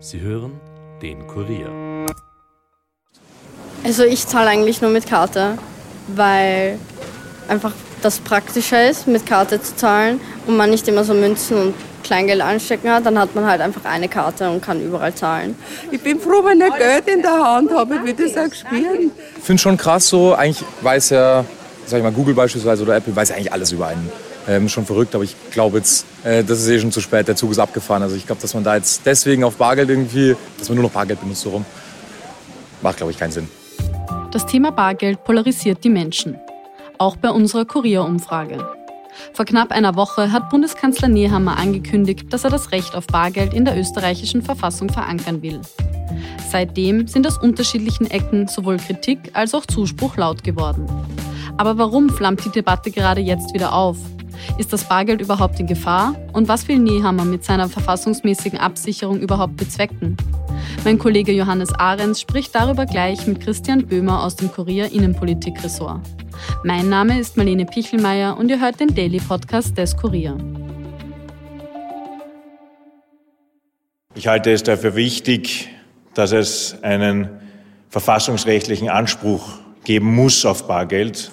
Sie hören den Kurier. Also ich zahle eigentlich nur mit Karte, weil einfach das praktischer ist, mit Karte zu zahlen und man nicht immer so Münzen und Kleingeld anstecken hat, dann hat man halt einfach eine Karte und kann überall zahlen. Ich bin froh, wenn ich Geld in der Hand habe, ich will das auch spüren. Ich finde schon krass so, eigentlich weiß ja, sag ich mal, Google beispielsweise oder Apple weiß ja eigentlich alles über einen. Ähm, schon verrückt, aber ich glaube jetzt, äh, das ist eh schon zu spät, der Zug ist abgefahren. Also ich glaube, dass man da jetzt deswegen auf Bargeld irgendwie, dass man nur noch Bargeld benutzt so rum, macht glaube ich keinen Sinn. Das Thema Bargeld polarisiert die Menschen. Auch bei unserer Kurierumfrage. Vor knapp einer Woche hat Bundeskanzler Nehammer angekündigt, dass er das Recht auf Bargeld in der österreichischen Verfassung verankern will. Seitdem sind aus unterschiedlichen Ecken sowohl Kritik als auch Zuspruch laut geworden. Aber warum flammt die Debatte gerade jetzt wieder auf? Ist das Bargeld überhaupt in Gefahr? Und was will Nehammer mit seiner verfassungsmäßigen Absicherung überhaupt bezwecken? Mein Kollege Johannes Ahrens spricht darüber gleich mit Christian Böhmer aus dem Kurier Innenpolitik-Ressort. Mein Name ist Marlene Pichelmeier und ihr hört den Daily Podcast des Kurier. Ich halte es dafür wichtig, dass es einen verfassungsrechtlichen Anspruch geben muss auf Bargeld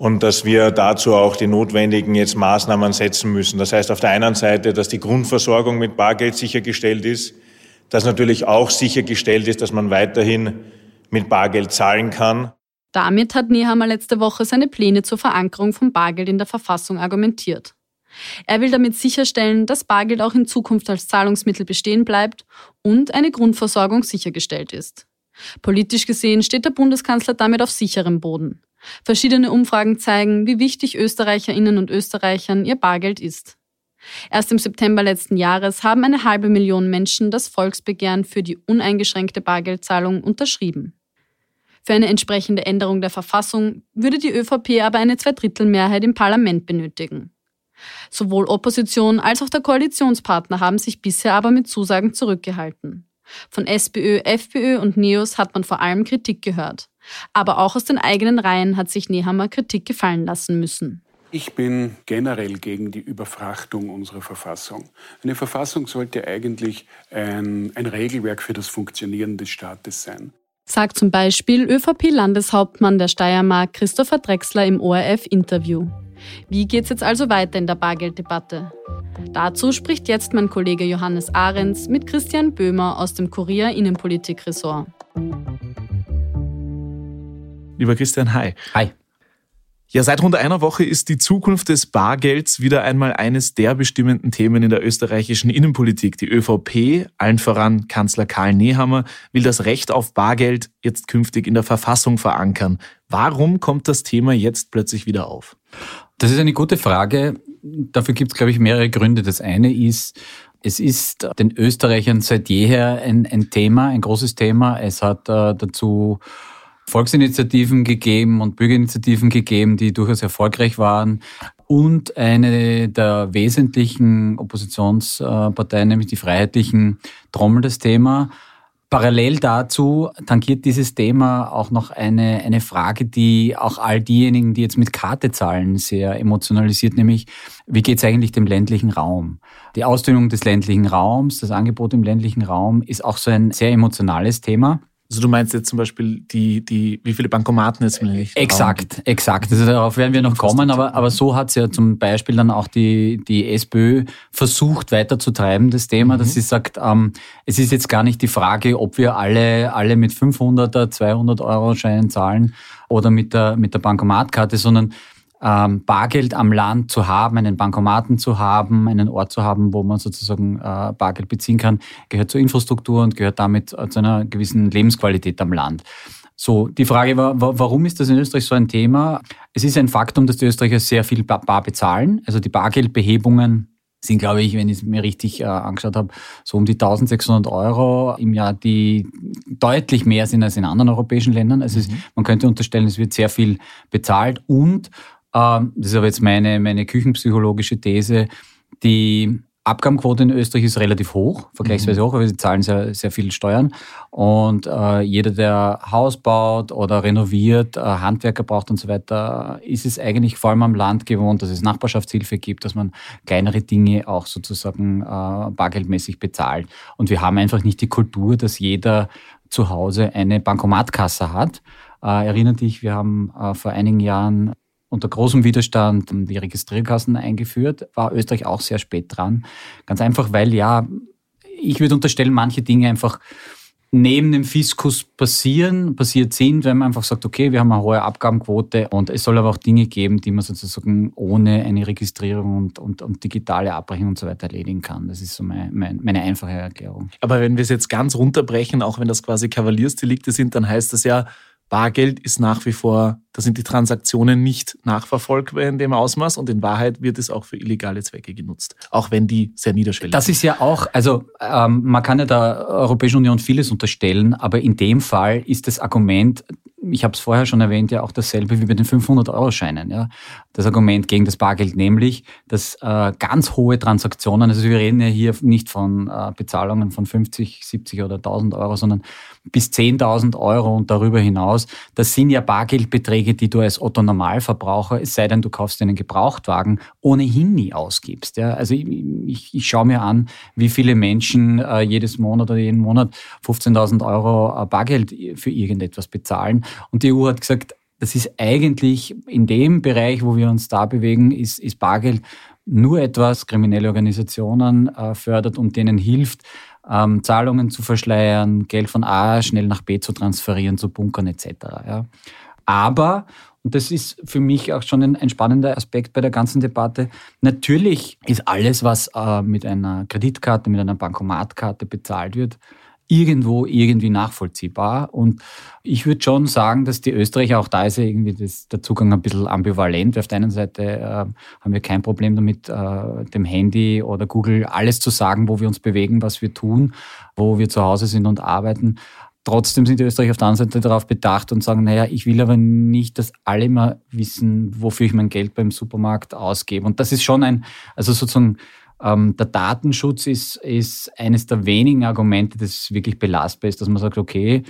und dass wir dazu auch die notwendigen jetzt Maßnahmen setzen müssen. Das heißt auf der einen Seite, dass die Grundversorgung mit Bargeld sichergestellt ist, dass natürlich auch sichergestellt ist, dass man weiterhin mit Bargeld zahlen kann. Damit hat Nehammer letzte Woche seine Pläne zur Verankerung von Bargeld in der Verfassung argumentiert. Er will damit sicherstellen, dass Bargeld auch in Zukunft als Zahlungsmittel bestehen bleibt und eine Grundversorgung sichergestellt ist. Politisch gesehen steht der Bundeskanzler damit auf sicherem Boden. Verschiedene Umfragen zeigen, wie wichtig Österreicherinnen und Österreichern ihr Bargeld ist. Erst im September letzten Jahres haben eine halbe Million Menschen das Volksbegehren für die uneingeschränkte Bargeldzahlung unterschrieben. Für eine entsprechende Änderung der Verfassung würde die ÖVP aber eine Zweidrittelmehrheit im Parlament benötigen. Sowohl Opposition als auch der Koalitionspartner haben sich bisher aber mit Zusagen zurückgehalten. Von SPÖ, FPÖ und NEOS hat man vor allem Kritik gehört. Aber auch aus den eigenen Reihen hat sich Nehammer Kritik gefallen lassen müssen. Ich bin generell gegen die Überfrachtung unserer Verfassung. Eine Verfassung sollte eigentlich ein, ein Regelwerk für das Funktionieren des Staates sein. Sagt zum Beispiel ÖVP-Landeshauptmann der Steiermark Christopher Drexler im ORF-Interview. Wie geht's jetzt also weiter in der Bargelddebatte? Dazu spricht jetzt mein Kollege Johannes Ahrens mit Christian Böhmer aus dem Kurier Innenpolitik-Ressort. Lieber Christian, hi. Hi. Ja, seit rund einer Woche ist die Zukunft des Bargelds wieder einmal eines der bestimmenden Themen in der österreichischen Innenpolitik. Die ÖVP, allen voran Kanzler Karl Nehammer, will das Recht auf Bargeld jetzt künftig in der Verfassung verankern. Warum kommt das Thema jetzt plötzlich wieder auf? Das ist eine gute Frage. Dafür gibt es, glaube ich, mehrere Gründe. Das eine ist, es ist den Österreichern seit jeher ein, ein Thema, ein großes Thema. Es hat äh, dazu Volksinitiativen gegeben und Bürgerinitiativen gegeben, die durchaus erfolgreich waren. Und eine der wesentlichen Oppositionsparteien, nämlich die Freiheitlichen, trommelt das Thema. Parallel dazu tangiert dieses Thema auch noch eine, eine Frage, die auch all diejenigen, die jetzt mit Karte zahlen, sehr emotionalisiert, nämlich wie geht es eigentlich dem ländlichen Raum? Die Ausdünnung des ländlichen Raums, das Angebot im ländlichen Raum ist auch so ein sehr emotionales Thema. Also du meinst jetzt zum Beispiel die, die, wie viele Bankomaten es nicht Exakt, exakt. Also darauf werden wir noch kommen, aber, aber so hat es ja zum Beispiel dann auch die, die SPÖ versucht weiterzutreiben, das Thema, mhm. dass sie sagt, ähm, es ist jetzt gar nicht die Frage, ob wir alle, alle mit 500er, 200 Euro Scheinen zahlen oder mit der, mit der Bankomatkarte, sondern ähm, Bargeld am Land zu haben, einen Bankomaten zu haben, einen Ort zu haben, wo man sozusagen äh, Bargeld beziehen kann, gehört zur Infrastruktur und gehört damit äh, zu einer gewissen Lebensqualität am Land. So, die Frage war, warum ist das in Österreich so ein Thema? Es ist ein Faktum, dass die Österreicher sehr viel bar bezahlen. Also die Bargeldbehebungen sind, glaube ich, wenn ich es mir richtig äh, angeschaut habe, so um die 1600 Euro im Jahr, die deutlich mehr sind als in anderen europäischen Ländern. Also mhm. es, man könnte unterstellen, es wird sehr viel bezahlt und ähm, das ist aber jetzt meine, meine küchenpsychologische These, die Abgabenquote in Österreich ist relativ hoch, vergleichsweise mhm. hoch, weil sie zahlen sehr, sehr viel Steuern. Und äh, jeder, der Haus baut oder renoviert, äh, Handwerker braucht und so weiter, ist es eigentlich vor allem am Land gewohnt, dass es Nachbarschaftshilfe gibt, dass man kleinere Dinge auch sozusagen äh, bargeldmäßig bezahlt. Und wir haben einfach nicht die Kultur, dass jeder zu Hause eine Bankomatkasse hat. Äh, erinnere dich, wir haben äh, vor einigen Jahren unter großem Widerstand die Registrierkassen eingeführt, war Österreich auch sehr spät dran. Ganz einfach, weil ja, ich würde unterstellen, manche Dinge einfach neben dem Fiskus passieren, passiert sind, wenn man einfach sagt, okay, wir haben eine hohe Abgabenquote und es soll aber auch Dinge geben, die man sozusagen ohne eine Registrierung und, und, und digitale Abrechnung und so weiter erledigen kann. Das ist so mein, mein, meine einfache Erklärung. Aber wenn wir es jetzt ganz runterbrechen, auch wenn das quasi Kavaliersdelikte sind, dann heißt das ja, Bargeld ist nach wie vor, da sind die Transaktionen nicht nachverfolgbar in dem Ausmaß und in Wahrheit wird es auch für illegale Zwecke genutzt, auch wenn die sehr niederschwellig sind. Das ist ja auch, also ähm, man kann ja der Europäischen Union vieles unterstellen, aber in dem Fall ist das Argument, ich habe es vorher schon erwähnt, ja auch dasselbe wie bei den 500-Euro-Scheinen. Ja. Das Argument gegen das Bargeld, nämlich, dass äh, ganz hohe Transaktionen, also wir reden ja hier nicht von äh, Bezahlungen von 50, 70 oder 1000 Euro, sondern bis 10.000 Euro und darüber hinaus. Das sind ja Bargeldbeträge, die du als Otto Normalverbraucher, es sei denn, du kaufst einen Gebrauchtwagen, ohnehin nie ausgibst. Ja. Also ich, ich, ich schaue mir an, wie viele Menschen äh, jedes Monat oder jeden Monat 15.000 Euro äh, Bargeld für irgendetwas bezahlen. Und die EU hat gesagt, das ist eigentlich in dem Bereich, wo wir uns da bewegen, ist, ist Bargeld nur etwas kriminelle Organisationen äh, fördert und denen hilft, ähm, Zahlungen zu verschleiern, Geld von A schnell nach B zu transferieren, zu bunkern etc. Ja. Aber, und das ist für mich auch schon ein, ein, spannender Aspekt bei der ganzen Debatte, natürlich ist alles, was äh, mit einer Kreditkarte, mit einer Bankomatkarte bezahlt wird, irgendwo irgendwie nachvollziehbar. Und ich würde schon sagen, dass die Österreicher, auch da ist ja irgendwie das, der Zugang ein bisschen ambivalent. Auf der einen Seite äh, haben wir kein Problem damit, äh, dem Handy oder Google alles zu sagen, wo wir uns bewegen, was wir tun, wo wir zu Hause sind und arbeiten. Trotzdem sind die Österreicher auf der anderen Seite darauf bedacht und sagen, naja, ich will aber nicht, dass alle immer wissen, wofür ich mein Geld beim Supermarkt ausgebe. Und das ist schon ein, also sozusagen ähm, der Datenschutz ist, ist eines der wenigen Argumente, das wirklich belastbar ist, dass man sagt, okay,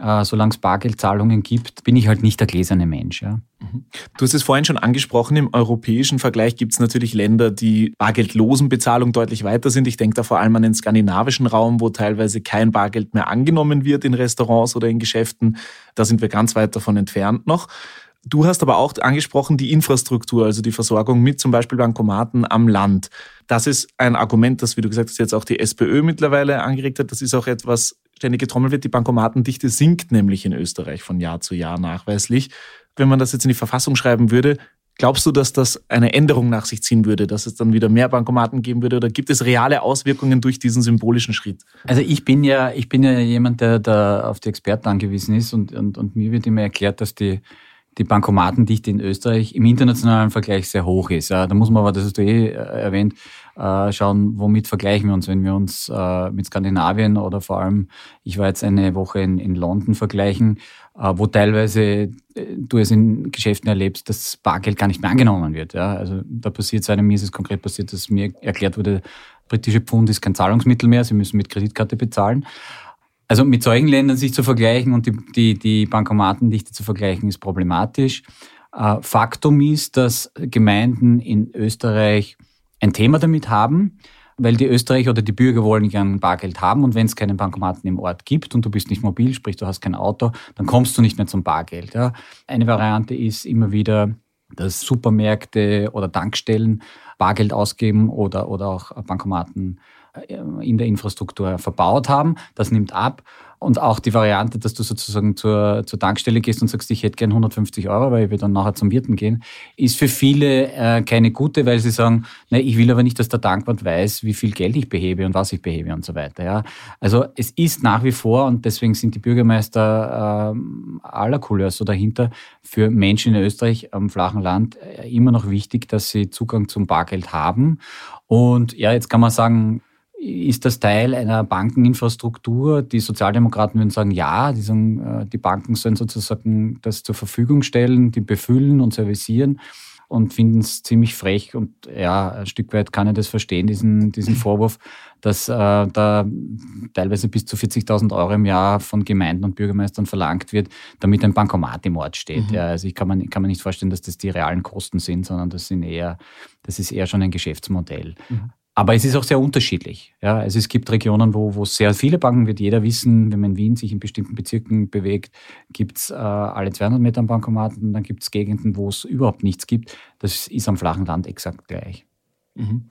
äh, solange es Bargeldzahlungen gibt, bin ich halt nicht der gläserne Mensch. Ja. Mhm. Du hast es vorhin schon angesprochen, im europäischen Vergleich gibt es natürlich Länder, die bargeldlosen Bezahlung deutlich weiter sind. Ich denke da vor allem an den skandinavischen Raum, wo teilweise kein Bargeld mehr angenommen wird in Restaurants oder in Geschäften. Da sind wir ganz weit davon entfernt noch. Du hast aber auch angesprochen die Infrastruktur, also die Versorgung mit zum Beispiel Bankomaten am Land. Das ist ein Argument, das, wie du gesagt hast, jetzt auch die SPÖ mittlerweile angeregt hat. Das ist auch etwas, ständig getrommelt wird. Die Bankomatendichte sinkt nämlich in Österreich von Jahr zu Jahr nachweislich. Wenn man das jetzt in die Verfassung schreiben würde, Glaubst du, dass das eine Änderung nach sich ziehen würde, dass es dann wieder mehr Bankomaten geben würde oder gibt es reale Auswirkungen durch diesen symbolischen Schritt? Also ich bin ja, ich bin ja jemand, der da auf die Experten angewiesen ist und, und, und mir wird immer erklärt, dass die die Bankomatendichte in Österreich im internationalen Vergleich sehr hoch ist. Da muss man aber, das hast du eh äh, erwähnt, äh, schauen, womit vergleichen wir uns. Wenn wir uns äh, mit Skandinavien oder vor allem, ich war jetzt eine Woche in, in London vergleichen, wo teilweise du es in Geschäften erlebst, dass Bargeld gar nicht mehr angenommen wird. Also da passiert es einem, mir ist es konkret passiert, dass mir erklärt wurde, britische Pfund ist kein Zahlungsmittel mehr, sie müssen mit Kreditkarte bezahlen. Also mit solchen Ländern sich zu vergleichen und die, die, die Bankomatendichte zu vergleichen, ist problematisch. Äh, Faktum ist, dass Gemeinden in Österreich ein Thema damit haben, weil die Österreicher oder die Bürger wollen gern Bargeld haben und wenn es keinen Bankomaten im Ort gibt und du bist nicht mobil, sprich du hast kein Auto, dann kommst du nicht mehr zum Bargeld. Ja. Eine Variante ist immer wieder, dass Supermärkte oder Tankstellen Bargeld ausgeben oder, oder auch Bankomaten in der Infrastruktur verbaut haben. Das nimmt ab. Und auch die Variante, dass du sozusagen zur, zur Tankstelle gehst und sagst, ich hätte gern 150 Euro, weil ich will dann nachher zum Wirten gehen, ist für viele äh, keine gute, weil sie sagen, ne, ich will aber nicht, dass der Tankwart weiß, wie viel Geld ich behebe und was ich behebe und so weiter. Ja. Also es ist nach wie vor, und deswegen sind die Bürgermeister äh, aller Couleurs so dahinter, für Menschen in Österreich am flachen Land äh, immer noch wichtig, dass sie Zugang zum Bargeld haben. Und ja, jetzt kann man sagen, ist das Teil einer Bankeninfrastruktur? Die Sozialdemokraten würden sagen, ja, die, sagen, äh, die Banken sollen sozusagen das zur Verfügung stellen, die befüllen und servicieren. und finden es ziemlich frech und ja, ein Stück weit kann ich das verstehen, diesen, diesen Vorwurf, dass äh, da teilweise bis zu 40.000 Euro im Jahr von Gemeinden und Bürgermeistern verlangt wird, damit ein Bankomat im Ort steht. Mhm. Ja, also ich kann mir, kann mir nicht vorstellen, dass das die realen Kosten sind, sondern das sind eher, das ist eher schon ein Geschäftsmodell. Mhm. Aber es ist auch sehr unterschiedlich. Ja, also es gibt Regionen, wo, wo sehr viele Banken, wird jeder wissen, wenn man in Wien sich in bestimmten Bezirken bewegt, gibt es äh, alle 200 Meter einen Bankomaten. Dann gibt es Gegenden, wo es überhaupt nichts gibt. Das ist am flachen Land exakt gleich. Mhm.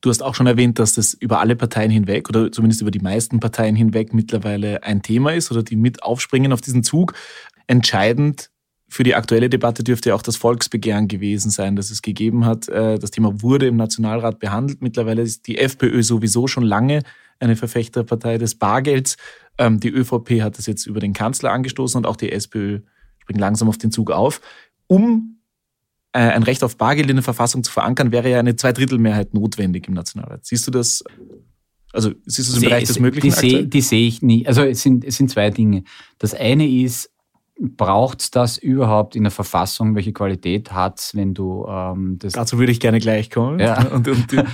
Du hast auch schon erwähnt, dass das über alle Parteien hinweg oder zumindest über die meisten Parteien hinweg mittlerweile ein Thema ist oder die mit aufspringen auf diesen Zug. Entscheidend für die aktuelle Debatte dürfte auch das Volksbegehren gewesen sein, das es gegeben hat. Äh, das Thema wurde im Nationalrat behandelt. Mittlerweile ist die FPÖ sowieso schon lange eine Verfechterpartei des Bargelds. Ähm, die ÖVP hat das jetzt über den Kanzler angestoßen und auch die SPÖ springt langsam auf den Zug auf. Um äh, ein Recht auf Bargeld in der Verfassung zu verankern, wäre ja eine Zweidrittelmehrheit notwendig im Nationalrat. Siehst du das? Also siehst du es im Bereich des Möglichen? Die sehe seh ich nie. Also es sind, es sind zwei Dinge. Das eine ist, braucht es das überhaupt in der Verfassung? Welche Qualität hat es, wenn du ähm, das. Dazu würde ich gerne gleich kommen. Ja. und, und, ähm,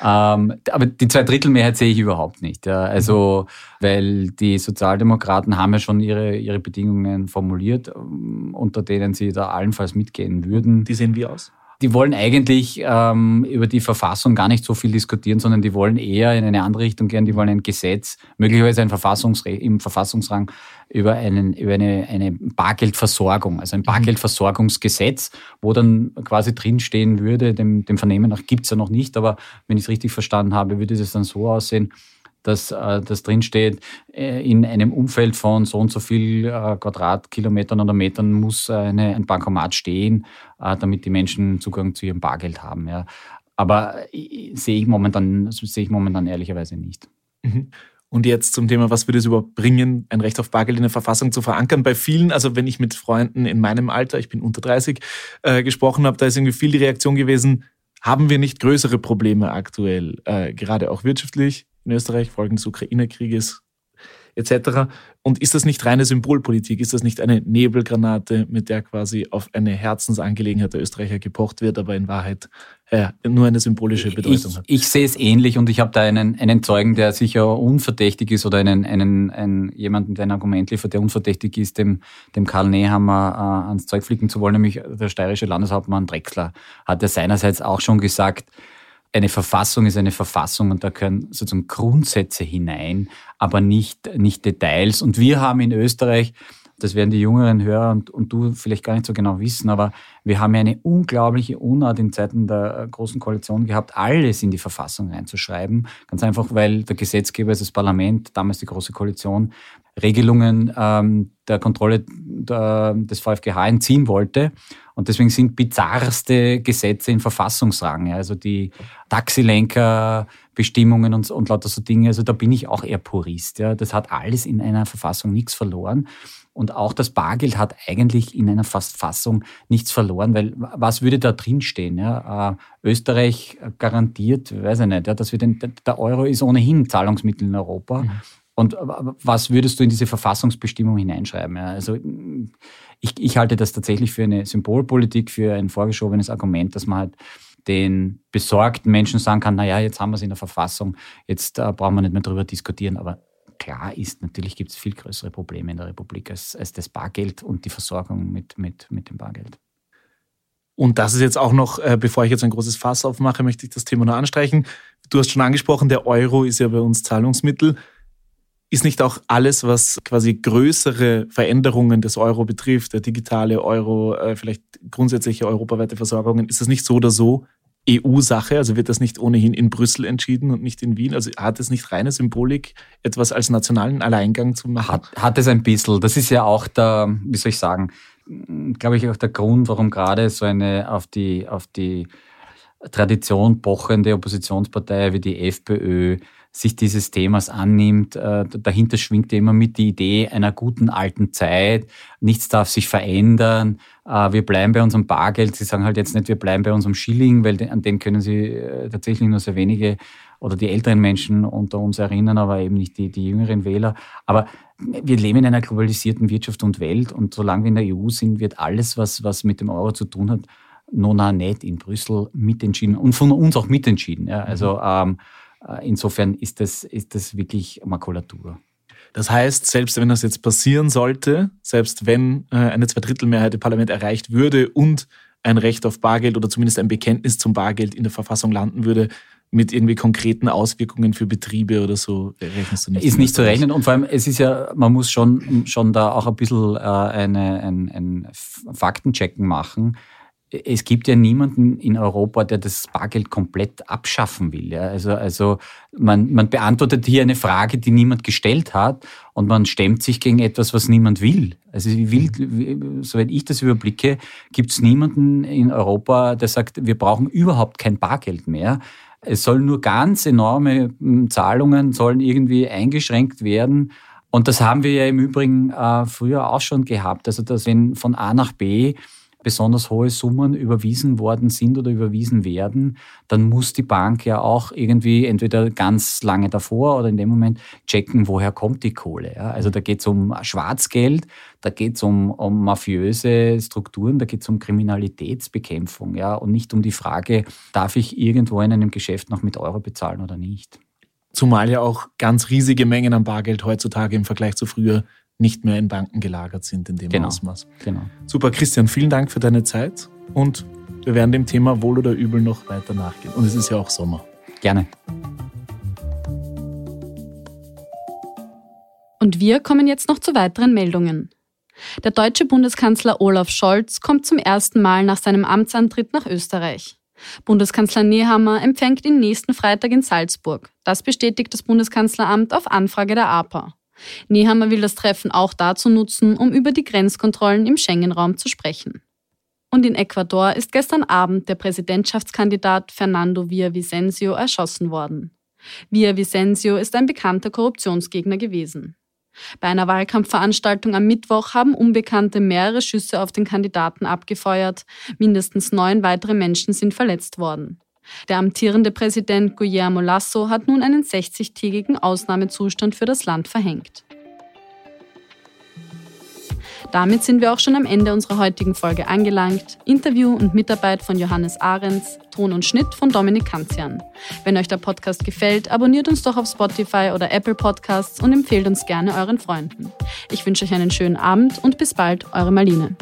aber die Zweidrittelmehrheit sehe ich überhaupt nicht. Ja. Also, weil die Sozialdemokraten haben ja schon ihre, ihre Bedingungen formuliert, ähm, unter denen sie da allenfalls mitgehen würden. Die sehen wie aus? Die wollen eigentlich ähm, über die Verfassung gar nicht so viel diskutieren, sondern die wollen eher in eine andere Richtung gehen. Die wollen ein Gesetz, möglicherweise ein Verfassungsre im Verfassungsrang über, einen, über eine, eine Bargeldversorgung, also ein mhm. Bargeldversorgungsgesetz, wo dann quasi drinstehen würde, dem, dem Vernehmen nach gibt's ja noch nicht, aber wenn ich es richtig verstanden habe, würde das dann so aussehen, dass äh, das drinsteht, äh, in einem Umfeld von so und so viel äh, Quadratkilometern oder Metern muss eine, ein Bankomat stehen, damit die Menschen Zugang zu ihrem Bargeld haben. Ja. Aber sehe ich momentan, sehe ich momentan ehrlicherweise nicht. Mhm. Und jetzt zum Thema, was würde es überhaupt bringen, ein Recht auf Bargeld in der Verfassung zu verankern? Bei vielen, also wenn ich mit Freunden in meinem Alter, ich bin unter 30, äh, gesprochen habe, da ist irgendwie viel die Reaktion gewesen, haben wir nicht größere Probleme aktuell, äh, gerade auch wirtschaftlich in Österreich, Folgen des Ukraine-Krieges etc. Und ist das nicht reine Symbolpolitik? Ist das nicht eine Nebelgranate, mit der quasi auf eine Herzensangelegenheit der Österreicher gepocht wird, aber in Wahrheit äh, nur eine symbolische Bedeutung ich, hat? Ich sehe es ähnlich und ich habe da einen, einen Zeugen, der sicher unverdächtig ist oder einen, einen, einen jemanden, der ein Argument liefert, der unverdächtig ist, dem, dem Karl Nehammer äh, ans Zeug flicken zu wollen, nämlich der steirische Landeshauptmann Drexler hat ja seinerseits auch schon gesagt, eine Verfassung ist eine Verfassung und da können sozusagen Grundsätze hinein, aber nicht, nicht Details. Und wir haben in Österreich, das werden die jüngeren Hörer und, und du vielleicht gar nicht so genau wissen, aber wir haben ja eine unglaubliche Unart in Zeiten der äh, Großen Koalition gehabt, alles in die Verfassung reinzuschreiben. Ganz einfach, weil der Gesetzgeber, also das Parlament, damals die Große Koalition, Regelungen ähm, der Kontrolle der, des VfGH entziehen wollte. Und deswegen sind bizarrste Gesetze in Verfassungsrang. Ja. Also die Taxilenkerbestimmungen und, und lauter so Dinge. Also da bin ich auch eher Purist. Ja. Das hat alles in einer Verfassung nichts verloren. Und auch das Bargeld hat eigentlich in einer Verfassung nichts verloren, weil was würde da drinstehen? Ja? Äh, Österreich garantiert, weiß ich nicht, ja, dass wir den, der Euro ist ohnehin Zahlungsmittel in Europa. Mhm. Und was würdest du in diese Verfassungsbestimmung hineinschreiben? Ja, also ich, ich halte das tatsächlich für eine Symbolpolitik, für ein vorgeschobenes Argument, dass man halt den besorgten Menschen sagen kann, naja, jetzt haben wir es in der Verfassung, jetzt äh, brauchen wir nicht mehr darüber diskutieren. Aber klar ist, natürlich gibt es viel größere Probleme in der Republik als, als das Bargeld und die Versorgung mit, mit, mit dem Bargeld. Und das ist jetzt auch noch, äh, bevor ich jetzt ein großes Fass aufmache, möchte ich das Thema noch anstreichen. Du hast schon angesprochen, der Euro ist ja bei uns Zahlungsmittel. Ist nicht auch alles, was quasi größere Veränderungen des Euro betrifft, der digitale Euro, äh, vielleicht grundsätzliche europaweite Versorgungen, ist das nicht so oder so EU-Sache? Also wird das nicht ohnehin in Brüssel entschieden und nicht in Wien? Also hat es nicht reine Symbolik, etwas als nationalen Alleingang zu machen? Hat, hat es ein bisschen. Das ist ja auch der, wie soll ich sagen, glaube ich auch der Grund, warum gerade so eine auf die, auf die Tradition pochende Oppositionspartei wie die FPÖ sich dieses Themas annimmt. Äh, dahinter schwingt immer mit die Idee einer guten alten Zeit. Nichts darf sich verändern. Äh, wir bleiben bei unserem Bargeld. Sie sagen halt jetzt nicht, wir bleiben bei unserem Schilling, weil an den können Sie äh, tatsächlich nur sehr wenige oder die älteren Menschen unter uns erinnern, aber eben nicht die, die jüngeren Wähler. Aber wir leben in einer globalisierten Wirtschaft und Welt und solange wir in der EU sind, wird alles, was, was mit dem Euro zu tun hat, nona nicht in Brüssel mitentschieden und von uns auch mitentschieden. Ja. Also ähm, äh, insofern ist das, ist das wirklich Makulatur. Das heißt, selbst wenn das jetzt passieren sollte, selbst wenn äh, eine Zweidrittelmehrheit im Parlament erreicht würde und ein Recht auf Bargeld oder zumindest ein Bekenntnis zum Bargeld in der Verfassung landen würde, mit irgendwie konkreten Auswirkungen für Betriebe oder so rechnest du nicht? Ist nicht zu rechnen und vor allem, es ist ja, man muss schon, schon da auch ein bisschen äh, eine, ein, ein Faktenchecken machen es gibt ja niemanden in Europa, der das Bargeld komplett abschaffen will. Ja? Also, also man, man beantwortet hier eine Frage, die niemand gestellt hat und man stemmt sich gegen etwas, was niemand will. Also will, soweit ich das überblicke, gibt es niemanden in Europa, der sagt, wir brauchen überhaupt kein Bargeld mehr. Es sollen nur ganz enorme hm, Zahlungen sollen irgendwie eingeschränkt werden. Und das haben wir ja im Übrigen äh, früher auch schon gehabt. Also dass wenn von A nach B besonders hohe Summen überwiesen worden sind oder überwiesen werden, dann muss die Bank ja auch irgendwie entweder ganz lange davor oder in dem Moment checken, woher kommt die Kohle. Ja? Also da geht es um Schwarzgeld, da geht es um, um mafiöse Strukturen, da geht es um Kriminalitätsbekämpfung ja? und nicht um die Frage, darf ich irgendwo in einem Geschäft noch mit Euro bezahlen oder nicht. Zumal ja auch ganz riesige Mengen an Bargeld heutzutage im Vergleich zu früher nicht mehr in Banken gelagert sind in dem genau, Ausmaß. Genau. Super, Christian, vielen Dank für deine Zeit und wir werden dem Thema Wohl oder Übel noch weiter nachgehen. Und es ist ja auch Sommer. Gerne. Und wir kommen jetzt noch zu weiteren Meldungen. Der deutsche Bundeskanzler Olaf Scholz kommt zum ersten Mal nach seinem Amtsantritt nach Österreich. Bundeskanzler Nehammer empfängt ihn nächsten Freitag in Salzburg. Das bestätigt das Bundeskanzleramt auf Anfrage der APA. Nehammer will das Treffen auch dazu nutzen, um über die Grenzkontrollen im Schengen-Raum zu sprechen. Und in Ecuador ist gestern Abend der Präsidentschaftskandidat Fernando Villavicencio erschossen worden. Villavicencio ist ein bekannter Korruptionsgegner gewesen. Bei einer Wahlkampfveranstaltung am Mittwoch haben Unbekannte mehrere Schüsse auf den Kandidaten abgefeuert. Mindestens neun weitere Menschen sind verletzt worden. Der amtierende Präsident Guillermo Lasso hat nun einen 60-tägigen Ausnahmezustand für das Land verhängt. Damit sind wir auch schon am Ende unserer heutigen Folge angelangt. Interview und Mitarbeit von Johannes Ahrens, Ton und Schnitt von Dominik Kanzian. Wenn euch der Podcast gefällt, abonniert uns doch auf Spotify oder Apple Podcasts und empfehlt uns gerne euren Freunden. Ich wünsche euch einen schönen Abend und bis bald, eure Marlene.